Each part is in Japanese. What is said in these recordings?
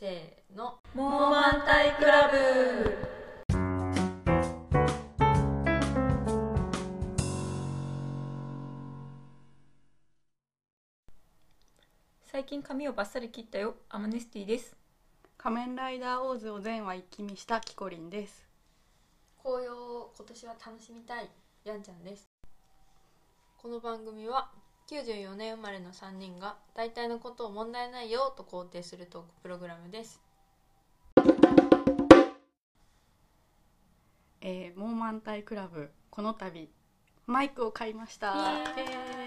せーの。モーマンタイクラブ。最近髪をバッサリ切ったよ。アマネスティです。仮面ライダーオーズを全話一気見したキコリンです。紅葉を今年は楽しみたい。やんちゃんです。この番組は94年生まれの3人が大体のことを問題ないよと肯定するトークプログラムです。えー、モーマンタイクラブこの度マイクを買いました。イエーイ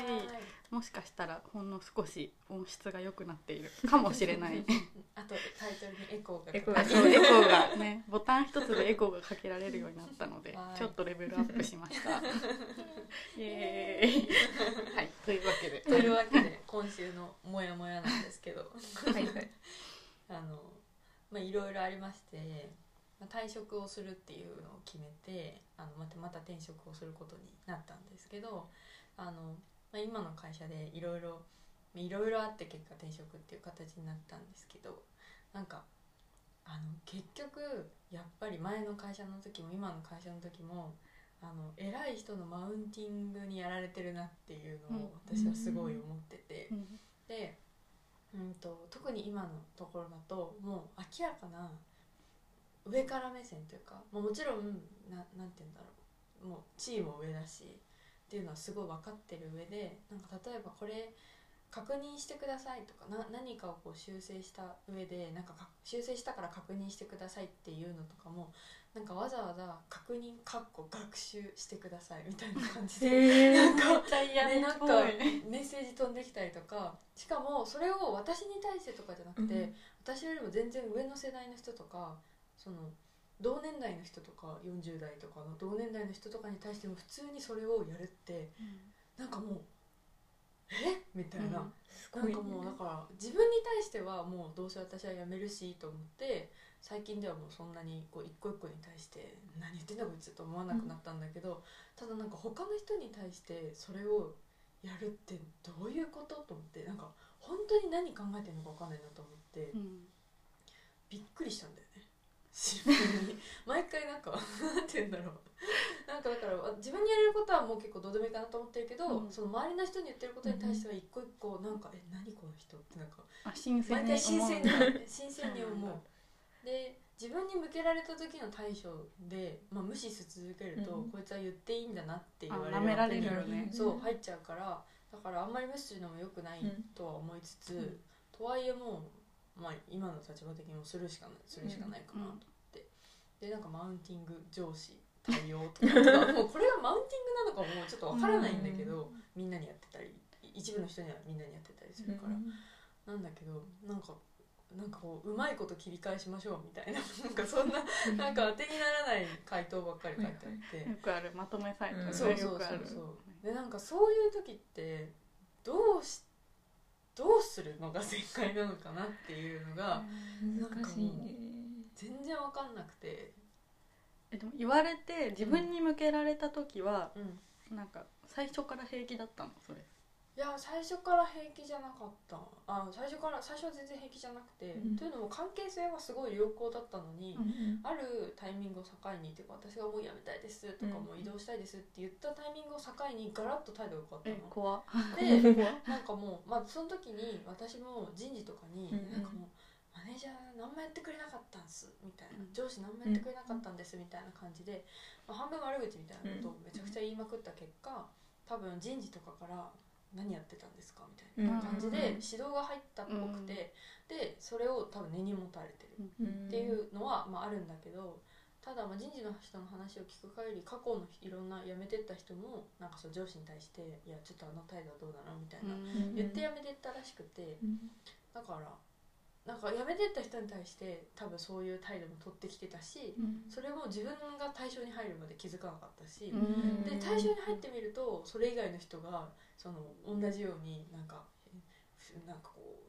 もしかしたらほんの少し音質が良くなっているかもしれない。あとタイトルにエコーがエコーが。あそうエコーがねボタン一つでエコーがかけられるようになったのではい。ちょっとレベルアップしました。イエーイ。はい。というわけで。というわけで今週のモヤモヤなんですけど。はい。はいあのまあいろいろありまして、まあ、退職をするっていうのを決めてあのまたまた転職をすることになったんですけどあの、まあ、今の会社でいろいろいろいろあって結果転職っていう形になったんですけどなんかあの結局やっぱり前の会社の時も今の会社の時もあの偉い人のマウンティングにやられてるなっていうのを私はすごい思ってて。うんで、うん、と特に今のところだともう明らかな上から目線というか、まあ、もちろんななんて言うんだろうもう地位も上だしっていうのはすごい分かってる上でなんか例えばこれ確認してくださいとかな何かをこう修正した上でなんかか修正したから確認してくださいっていうのとかもなんかわざわざ確認かっこ学習してくださいみたいな感じでへなんかめっちゃ嫌でなんかメッセージ飛んできたりとかしかもそれを私に対してとかじゃなくて、うん。私よりも全然上の世代の人とかその同年代の人とか40代とかの同年代の人とかに対しても普通にそれをやるってなんかもうえ？みたいな、うん。ねなんかもうだから自分に対してはもうどうせ私は辞めるしと思って最近ではもうそんなにこう一個一個に対して何言ってんだこいつと思わなくなったんだけど、ただなんか他の人に対してそれをやるってどういうことと思ってなんか本当に何考えてるのか分かんないなと思って、うん。びっくりしたんだよ。ねシンプルに。毎回なんかなんて言うんだろう。なんかだからあ自分にやれることはもう結構どうでもいいかなと思ってるけど、うん。その周りの人に言ってることに対しては一個一個なんか「え何この人」ってなんかあ新鮮毎に思う。回新鮮に新鮮に思う。で自分に向けられた時の対処で、まあ、無視し続けると、うん。こいつは言っていいんだなって言われあ舐められるわよね。そう入っちゃうから。だからあんまり無視するのも良くないうんとは思いつつ、うん。とはいえもう、まあ、今の立場的にもするしかないするしかないかなと思って、でなんかマウンティング上司対応とか。も うこれがマウンティングなのかもちょっとわからないんだけど、みんなにやってたり一部の人にはみんなにやってたりするから、なんだけどなんかなんかこううまいこと切り返しましょうみたいな なんかそんななんか当てにならない回答ばっかり書いてあって、よくあるまとめサイトでねそうそうそうそう。でなんかそういう時ってどうしどうするのが正解なのかなっていうのが難しいね。全然わかんなくて、えでも言われて自分に向けられた時は、うん、なんか最初から平気だったのそれいや最初から平気じゃなかった。あ最初から最初は全然平気じゃなくて、うん。というのも関係性はすごい良好だったのに、うんあるタイミングを境にっていうか私がもう辞めたいですとか、うんもう移動したいですって言ったタイミングを境にガラッと態度が変えわっ怖たの。で なんかもう、まあ、その時に私も人事とかに、うん。なんかもうマネージャー何もやってくれなかったんすみたいな、うん。上司何もやってくれなかったんですみたいな感じで、まあ、半分悪口みたいなことをめちゃくちゃ言いまくった結果多分人事とかから何やってたんですか？みたいな感じで指導が入ったっぽくて、でそれを多分根に持たれてる。っていうのは、まあ、あるんだけどただまあ人事の人の話を聞く限り過去のいろんな辞めてった人もなんかそう上司に対して「いやちょっとあの態度はどうなの?」みたいな、うん。言って辞めてったらしくてだからなんか辞めてった人に対して多分そういう態度も取ってきてたしそれも自分が対象に入るまで気づかなかったし、うん。で対象に入ってみるとそれ以外の人がその同じようになんかえなんかこ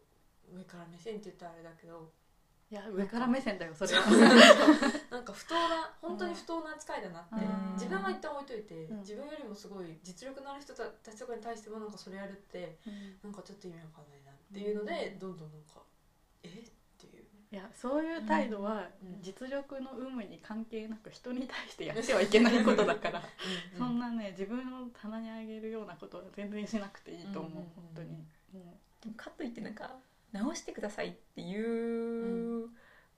う上から目線って言ったらあれだけどいや上から目線だよそれは。なんか不当な本当に不当な扱いだなって、うん。自分は一旦置いといて、うん。自分よりもすごい実力のある人たちとかに対してもなんかそれやるってなんかちょっと意味わかんないなっていうので、どんどんなんかえ？っていやそういう態度はうん実力の有無に関係なく人に対してやってはいけないことだから。うんそんなね自分を棚に上げるようなことは全然しなくていいと思う、うんうん。うん本当に。もでもかといってなんか直してくださいっていう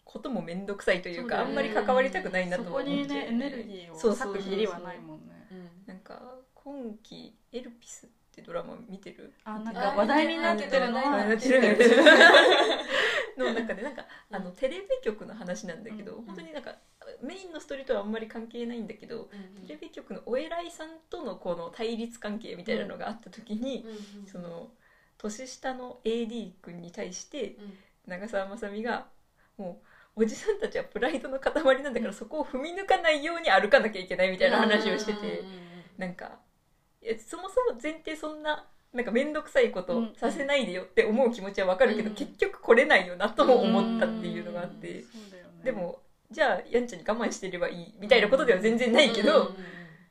ことも面倒くさいというか、そうあんまり関わりたくないうなとそこ思って、にねエネルギーをそうそうそうそう割く義理はないもんね。うん。なんか今期「エルピス」ドラマ見てる？あなんあか話題になってるの話題はなってるの中で なんかあのうん。テレビ局の話なんだけど、うん。本当になんかメインのストーリーとはあんまり関係ないんだけど、うんテレビ局のお偉いさんとのこの対立関係みたいなのがあった時に、うんうんその年下の AD 君に対してうん。長澤まさみがもうおじさんたちはプライドの塊なんだから、うん。そこを踏み抜かないように歩かなきゃいけないみたいな話をしてて、なんかいやそもそも前提そんななんか面倒くさいことうんさせないでよって思う気持ちはわかるけど、うん。結局来れないよなとも思ったっていうのがあって、ね。でもじゃあやんちゃに我慢してればいいみたいなことでは全然ないけど、うん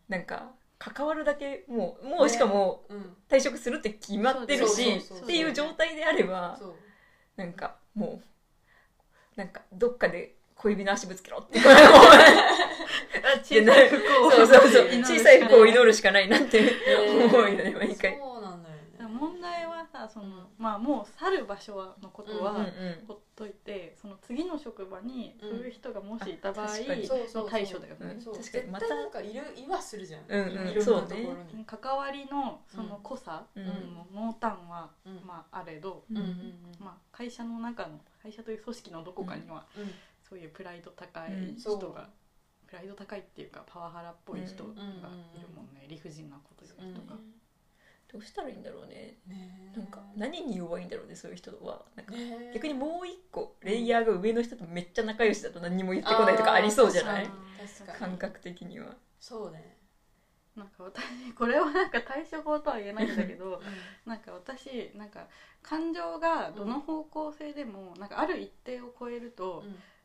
なんか関わるだけもうもうしかもうん。退職するって決まってるしそうそうそうっていう状態であればなんかもうなんかどっかで小指の足ぶつけろって 小さい服を。小さい服を祈るしかないなってね思うよね毎回。そうなんだよね。問題はさその、まあもう去る場所はのことは、ほっといてその次の職場にそういう人がもしいた場合の対処だよね。確かに。また絶対なんかいるいはするじゃん。うんうんいろんなところに。関わりのその濃さ、濃淡は、うん。まああれど、まあ、会社の中の会社という組織のどこかには、そういうプライド高いうん。人が、そう。プライド高いっていうかパワハラっぽい人がいるうん。もんね、理不尽なこと言う人が、どうしたらいいんだろうね。なんか何に弱いんだろうねそういう人は。なんか逆にもう一個レイヤーが上の人とめっちゃ仲良しだと何にも言ってこないとかありそうじゃない？感覚的には。そうね。なんか私これはなんか対処法とは言えないんだけどなんか私なんか感情がどの方向性でも、なんかある一定を超えると、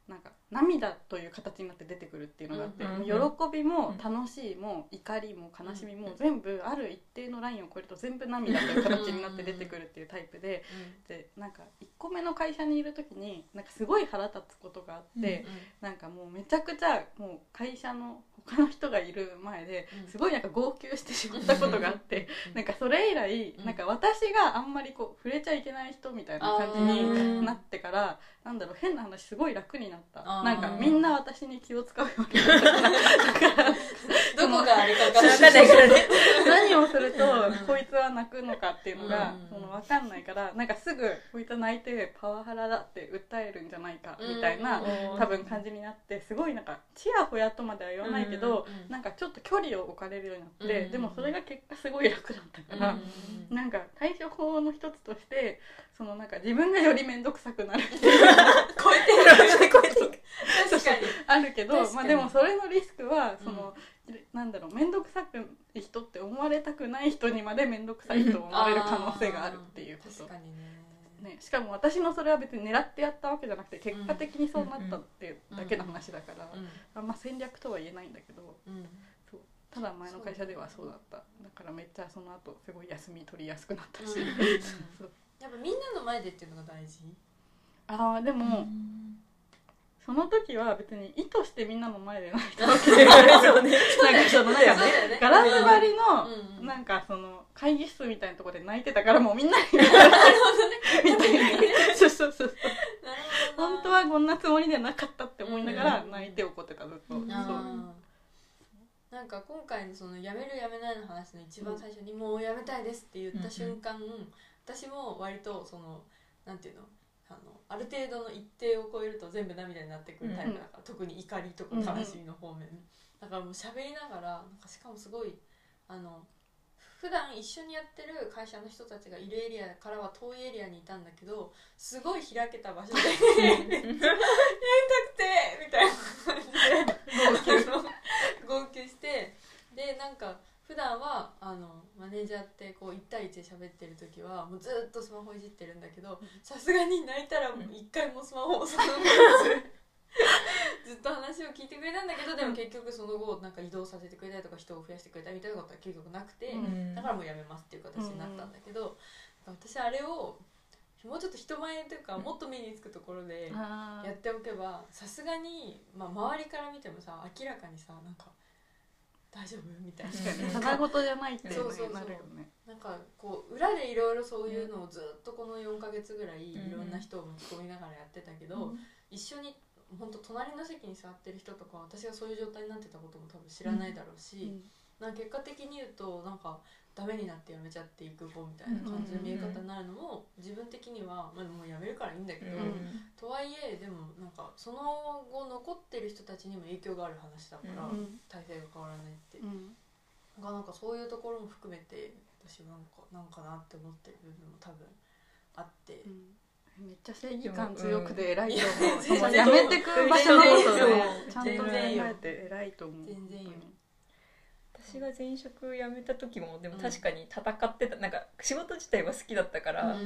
なんか涙という形になって出てくるっていうのがあって、うんもう喜びも楽しいも怒りも悲しみも全部ある一定のラインを超えると全部涙という形になって出てくるっていうタイプででなんか1個目の会社にいる時になんかすごい腹立つことがあって、なんかもうめちゃくちゃもう会社の他の人がいる前でうん。すごいなんか号泣してしまったことがあって、なんかそれ以来、うん。なんか私があんまりこう触れちゃいけない人みたいな感じになってからなんだろう変な話すごい楽になった。なんかみんな私に気を使うようになったからだから。どこがあれか分か分かんない。からね何をするとうん。こいつは泣くのかっていうのがうん。その分かんないからなんかすぐこいつは泣いてパワハラだって訴えるんじゃないかみたいなうん。多分感じになってすごいなんかちやほやとまでは言わないけどうん。うん。なんかちょっと距離を置かれるようになってうん。でもそれが結果すごい楽だったから。なんか対処法の一つとしてそのなんか自分がより面倒くさくなるっていう超えてるこ うやって確かにあるけどまあでもそれのリスクはその、なんだろう面倒くさくい人って思われたくない人にまで面倒くさいと思われる可能性があるっていうこと。確かにね。ね、しかも私のそれは別に狙ってやったわけじゃなくて結果的にそうなったっていうだけの話だから、あんま戦略とは言えないんだけどうん。うんそうただ前の会社ではそうだった。だからめっちゃその後すごい休み取りやすくなったし、やっぱみんなの前でっていうのが大事？ああでも、うんその時は別に意図してみんなの前で泣いたわけそうではそうね。なんかそのなんかそうだよね。ガラス張りのなんかその会議室みたいなところで泣いてたからもうみんなに。みたいな。そうそうそう本当はこんなつもりではなかったって思いながらうん泣いて怒ってたずっと、う。ん。そうなんか今回のその辞める辞めないの話の一番最初にもう辞めたいですって言った瞬間、私も割とそのなんていうの？あのある程度の一定を超えると全部涙になってくるタイプだから、特に怒りとか悲しみの方面、だからもう喋りながらなんかしかもすごいあの普段一緒にやってる会社の人たちがいるエリアからは遠いエリアにいたんだけどすごい開けた場所で やりたくてみたいな感じで号泣。号泣してでなんか普段はあのマネージャーってこう1対1で喋ってる時はもうずっとスマホいじってるんだけどさすがに泣いたらもう一回もスマホをその ずっと話を聞いてくれたんだけどでも結局その後なんか移動させてくれたりとか人を増やしてくれたみたいなことは結局なくて、うん。だからもうやめますっていう形になったんだけど、私あれをもうちょっと人前というかもっと目につくところであやっておけばさすがに、まあ、周りから見てもさ明らかにさなんか大丈夫？みたいな。確かにうん。ただごとじゃないってそうそうそうなるよねなんかこう裏でいろいろそういうのをずっとこの4ヶ月ぐらいうん。いろんな人を巻き込みながらやってたけど、一緒に本当隣の席に座ってる人とか私がそういう状態になってたことも多分知らないだろうし、なんか結果的に言うとなんかダメになってやめちゃっていく子みたいな感じの見え方になるのも自分的には、まあ、もうやめるからいいんだけど、うんとはいえでもなんかその後残ってる人たちにも影響がある話だから、うん体制が変わらないって。うん。がなんかそういうところも含めて私はなんかなんかなって思ってる部分も多分あって、めっちゃ正義感強くて偉いと思う、やめてく場所のこと全然ねちゃんと考全然よ。えて偉いと思う。全然よ私が前職辞めた時もでも確かに戦ってた、なんか仕事自体は好きだったから、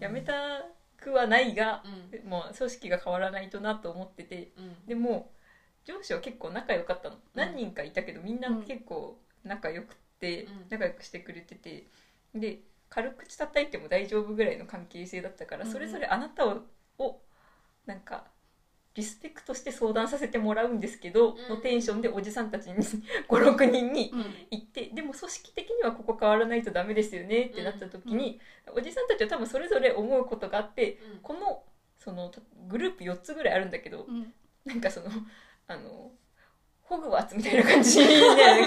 辞めたくはないが、もう組織が変わらないとなと思っててうん。うんでも上司は結構仲良かったの、何人かいたけどみんな結構仲良くて、うん。仲良くしてくれててで軽口叩いても大丈夫ぐらいの関係性だったから、うんうん。それぞれあなたををなんかリスペクトして相談させてもらうんですけど、うん。のテンションでおじさんたちに 56人にうん。行ってでも組織的にはここ変わらないとダメですよねってなった時に、おじさんたちは多分それぞれ思うことがあってうん。このそのたグループ4つぐらいあるんだけど、うん。なんかそのあのホグワーツみたいな感じで考え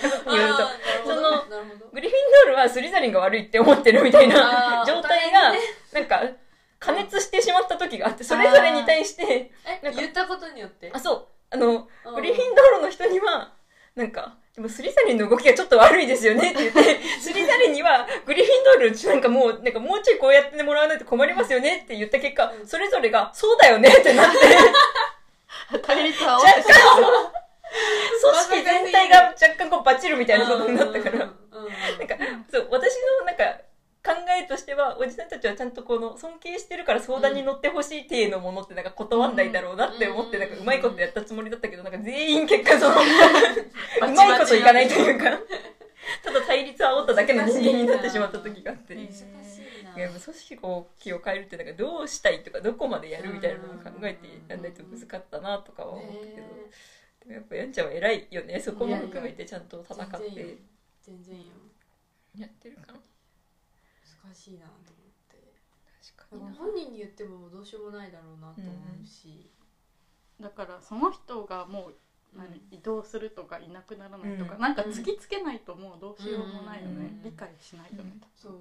た時に言うと。そのグリフィンドールはスリザリンが悪いって思ってるみたいな状態がなんか加熱してしまった時があってそれぞれに対してえなんか言ったことによって？あそう。あのうんグリフィンドールの人にはなんかでもスリザリンの動きがちょっと悪いですよねって言って スリザリンにはグリフィンドールなんかもうなんかもうちょいこうやってもらわないと困りますよねって言った結果うん。それぞれがそうだよねってなって。対立は若干組織全体が若干こうバチるみたいなことになったからうんなんかそう私のなんか考えとしてはおじさんたちはちゃんとこの尊敬してるから相談に乗ってほしい体のものってなんか断んないだろうなって思ってうんなんかうまいことやったつもりだったけどなんか全員結果そのうまいこといかな。いというかただ対立を煽っただけの人間になってしまった時があって。難いしいなや組織を気を変えるってなんかどうしたいとかどこまでやるみたいなのを考えてやんないと難かったなとかは思ったけど、ねでもやっぱやんちゃんは偉いよね。そこも含めてちゃんと戦っ全然よて。全然よ。やってるかな。難しいな本人に言ってもどうしようもないだろうなと思うし、だからその人がもう何、うん。移動するとかいなくならないとか、うん。なんか突きつけないともうどうしようもないよね、うん。理解しないとね、そう。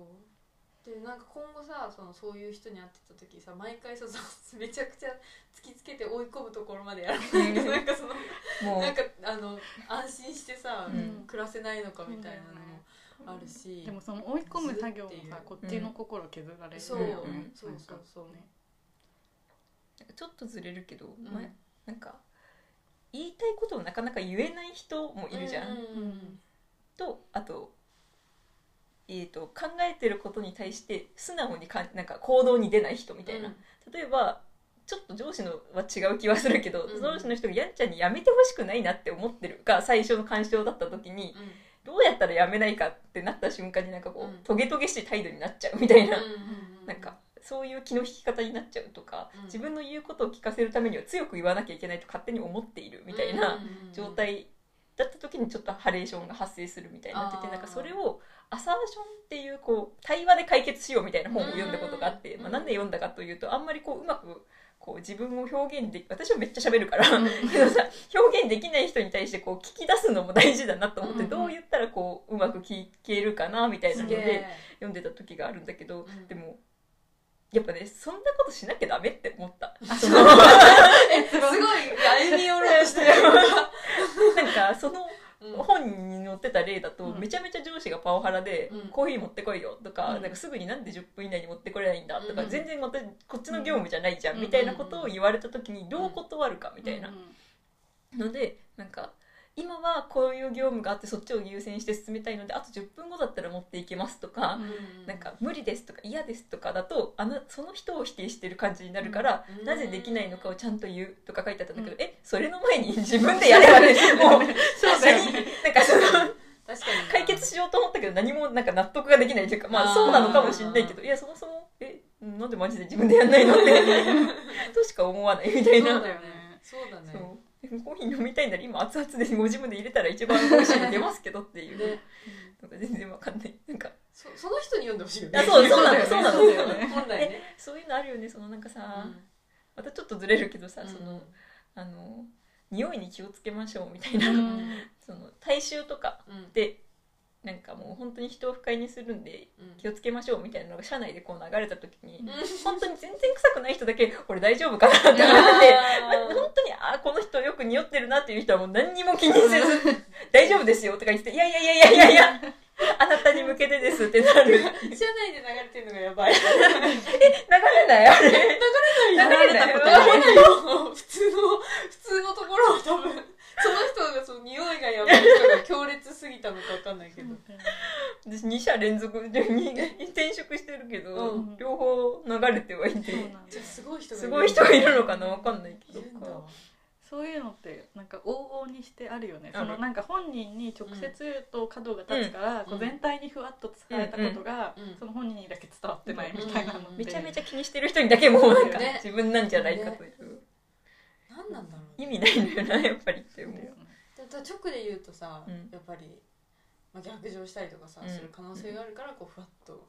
でなんか今後さそのそういう人に会ってた時さ毎回さそのめちゃくちゃ突きつけて追い込むところまでやらないとうん。なんかそのもうなんかあの安心してさ、うん。暮らせないのかみたいなのもあるし、でもその追い込む作業もさこっちの心削られる。そう、よね、うん。そうそうそう。ね。ちょっとずれるけど、うん。前なんか言いたいことをなかなか言えない人もいるじゃん、うんうんとあと,、えー、と考えてることに対して素直にかんなんか行動に出ない人みたいな、例えばちょっと上司のは違う気はするけど、うん。上司の人がやんちゃんにやめてほしくないなって思ってるが最初の干渉だった時にうんどうやったらやめないかってなった瞬間になんかこう、うん。トゲトゲしい態度になっちゃうみたいな、うんうんうんなんかそういう気の引き方になっちゃうとか、うん。自分の言うことを聞かせるためには強く言わなきゃいけないと勝手に思っているみたいな状態だった時にちょっとハレーションが発生するみたいになっててなんかそれをアサーションっていうこう対話で解決しようみたいな本を読んだことがあって、うん。まあ、なんで読んだかというとあんまりこううまくこう自分を表現で私はめっちゃ喋るから、けどさ表現できない人に対してこう聞き出すのも大事だなと思って、うんどう言ったらこううまく聞けるかなみたいなので読んでた時があるんだけど、うん。でもやっぱねそんなことしなきゃダメって思った。そ すのごい。歩み寄ろうとしてる。なんかそのうん本に載ってた例だと、うん。めちゃめちゃ上司がパワハラで、うん。コーヒー持ってこいよとか,、うん。なんかすぐになんで10分以内に持ってこれないんだとか、うん。全然私こっちの業務じゃないじゃん、うん。みたいなことを言われた時にどう断るかみたいなうん。のでなんか今はこういう業務があってそっちを優先して進めたいのであと10分後だったら持っていけますとか、うん。なんか無理ですとか嫌ですとかだとあのその人を否定してる感じになるから、うん。なぜできないのかをちゃんと言うとか書いてあったんだけど、うん。えそれの前に 自分でやればねもうそうだよね。なんかその確かにな。解決しようと思ったけど何もなんか納得ができないというかまあそうなのかもしれないけどいやそもそもえなんでマジで自分でやんないのって としか思わないみたいな。そうだよね。そうだねコーヒー飲みたいなら今熱々でご自分で入れたら一番美味しいの出ますけどっていう。ね。のが全然わかんない。なんか。そその人に読んでほしいよね。あそうそうなの そうなね本来ね。そういうのあるよね。そのなんかさ、うん。またちょっとずれるけどさ、うん。そのあの匂いに気をつけましょうみたいな、うん。その大衆とかうん。でなんかもう本当に人を不快にするんでうん。気をつけましょうみたいなのが社内でこう流れた時に、うん。本当に全然臭くない人だけこれ大丈夫かなって 思って。本当にあこの人よく匂ってるなっていう人はもう何にも気にせず「大丈夫ですよ」とか言って「いやいやいやいやいやいやあなたに向けてです」ってなる。流社内で流れてるのがやばい。れない？あれ？流れない流れたことないよ。普通の普通のところは多分その人がその匂いがやばい人が強烈すぎたのかわかんないけど。私2社連続 でに転職してるけど、うん。両方流れてはいて。そうなんだ。じゃあすごい人がすごい人がいるのかなわかんないけど。いるんだ。わそういうのってなんか往々にしてあるよね。ある。そのなんか本人に直接言うと角が立つから、こう全体にふわっと伝えたことが、うん。うん。その本人にだけ伝わってないみたいなのって、めちゃめちゃ気にしてる人にだけもうなん。かね自分なん。じゃないかという、何なんだろう意味ないのよなやっぱりって思うだよねで直で言うとさ、うん。やっぱり、まあ、逆上したりとかさ、うん。する可能性があるからこうふわっと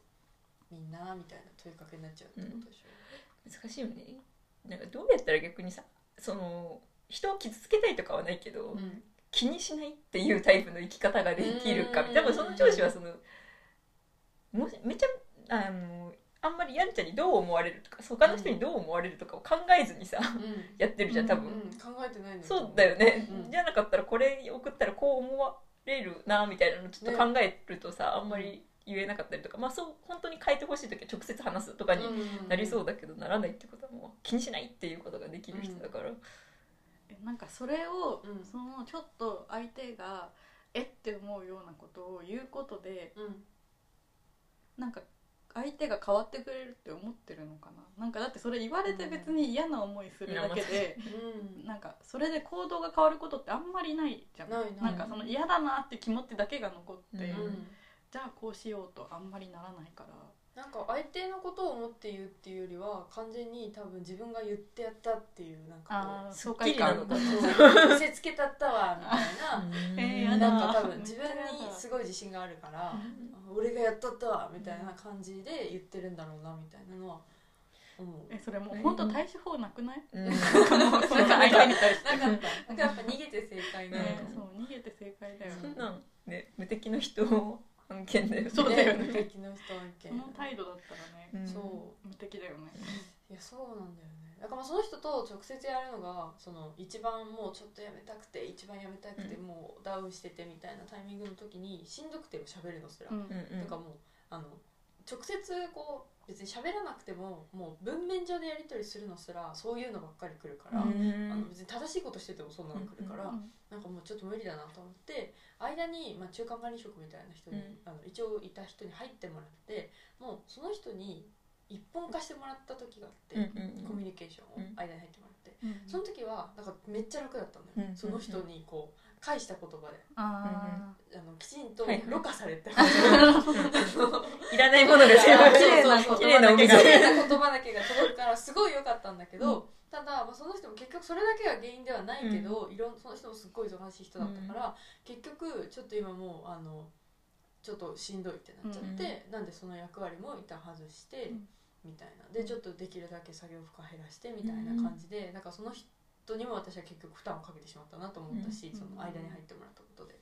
みんなみたいな問いかけになっちゃうってことでしょ、難しいよね。なんかどうやったら逆にさその人を傷つけたいとかはないけど、うん。気にしないっていうタイプの生き方ができるかうん。多分その上司はそのもしめちゃあのあんまりやんちゃにどう思われるとか他の人にどう思われるとかを考えずにさ、うん。やってるじゃん多分、うん。考えてないんだそうだよね、うんじゃなかったらこれ送ったらこう思われるなみたいなのちょっと考えるとさ、あんまり言えなかったりとか。まあそう本当に変えてほしい時は直接話すとかになりそうだけど、ならないってことはもう気にしないっていうことができる人だから、えなんかそれを、うん。そのちょっと相手がえって思うようなことを言うことでうん。なんか相手が変わってくれるって思ってるのかな？なんかだってそれ言われて別に嫌な思いするだけで、うん。なんかそれで行動が変わることってあんまりないじゃん。ないない。んかその嫌だなって気持ちだけが残って、うん。うんじゃあこうしようとあんまりならないから。なんか相手のことを思って言うっていうよりは完全に多分自分が言ってやったっていうなんかこう爽快感そう。見せつけたったわみたいな。えーなんか多分自分にすごい自信があるから。あ俺がやったったわみたいな感じで言ってるんだろうなみたいなのは思う。えそれもう本当対処法なくない、うん。もうその相手に対してなかったなんかやっぱ逃げて正解なのねそう逃げて正解だよ。ねそんなんね無敵の人案件だよね。そうだよね無敵の人案件。その態度だったらね、うん。そう。無敵だよね。いやそうなんだよねだからまあその人と直接やるのがその一番もうちょっとやめたくて一番やめたくてうん。もうダウンしててみたいなタイミングの時にしんどくても喋るのすら、うん。かもうあの直接こう別に喋らなくてももう文面上でやり取りするのすらそういうのばっかり来るから、うん。あの別に正しいことしててもそんなの来るから、うん。なんかもうちょっと無理だなと思って間に、まあ、中間管理職みたいな人に、うん。あの一応いた人に入ってもらってもうその人に一本化してもらった時があって、コミュニケーションをうん間に入ってもらって、うん。その時はなんかめっちゃ楽だったんだよ、うんその人にこう返した言葉で。ああのきちんとろ過されて、いらないもの綺麗な言葉だけが届くからすごい良かったんだけど、ただ、まあ、その人も結局それだけが原因ではないけど、いろんその人もすっごい忙しい人だったから、結局ちょっと今もうあのちょっとしんどいってなっちゃって、なんでその役割も一旦外して、うんみたいな。でちょっとできるだけ作業負荷減らしてみたいな感じで、なんかその人にも私は結局負担をかけてしまったなと思ったし、うんその間に入ってもらったことで。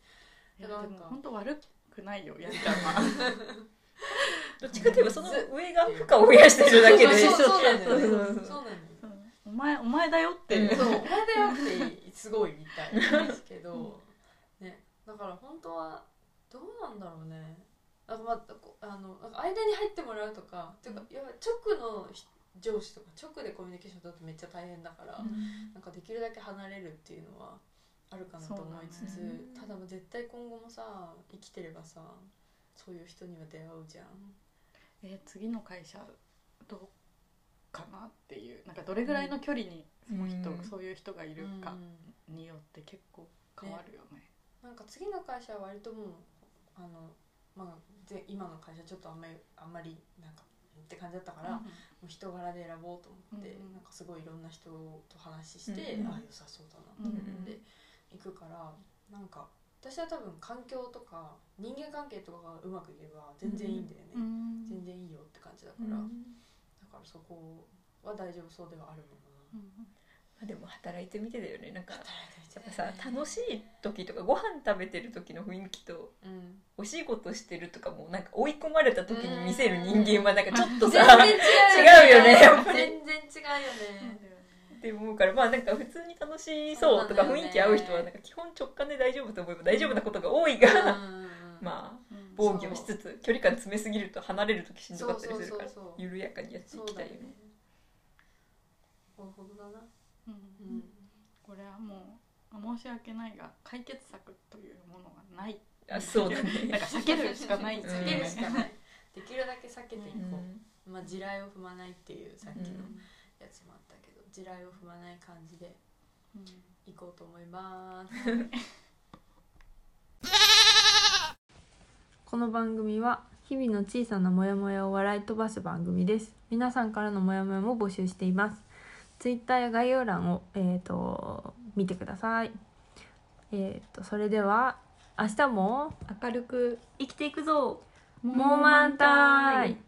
だから本当悪くないよやっちゃんは。どっちかといえばその上が負荷を増やしてるだけで。そうそうそうなんだよね。そうお前お前だよってう。んそうお前だよってすごい言いたいんですけど、ね、だから本当はどうなんだろうねなんかまあこあの間に入ってもらうとかっていうかやっぱ直のひ上司とか直でコミュニケーション取るとめっちゃ大変だから、なんかできるだけ離れるっていうのはあるかなと思いつつ、ね。ただ絶対今後もさ生きてればさそういう人には出会うじゃん。えー次の会社どうかなっていうなんかどれぐらいの距離にその人、うん。そういう人がいるかうんによって結構変わるよね。なんか次の会社は割ともうあの、まあ、ぜ今の会社ちょっとあんまりあんまりなんかって感じだったから、もう人柄で選ぼうと思って、うんなんかすごいいろんな人と話して、うんああ良さそうだなと思って行くから、なんか私は多分環境とか人間関係とかがうまくいけば全然いいんだよね、うん全然いいよって感じだから、だからそこは大丈夫そうではあるものな。まあでも働いてみてだよね。なんかやっぱさ楽しい時とかご飯食べてる時の雰囲気とうん。お仕事してるとかもなんか追い込まれた時に見せる人間はなんかちょっと全さう違うよねやっぱり。全然違うよね。って思うからまあなんか普通に楽しそうとか雰囲気合う人はなんか基本直感で大丈夫と思えば大丈夫なことが多いが、まあ防御しつつ距離感詰めすぎると離れる時しんどかったりするから緩やかにやっていきたいよね。なるほどだなうんうん。これはもう申し訳ないが解決策というものがない。あそうだ なんねか避けるしかない。うん避けるしかない。できるだけ避けていこう。まあ地雷を踏まないっていうさっきのうん。やつもあったけど地雷を踏まない感じでうん。いこうと思います。この番組は日々の小さなモヤモヤを笑い飛ばす番組です。皆さんからのモヤモヤも募集していますツイッターや概要欄をえっ、と見てください。えっ、とそれでは明日も明るく生きていくぞ。モモーマンタイ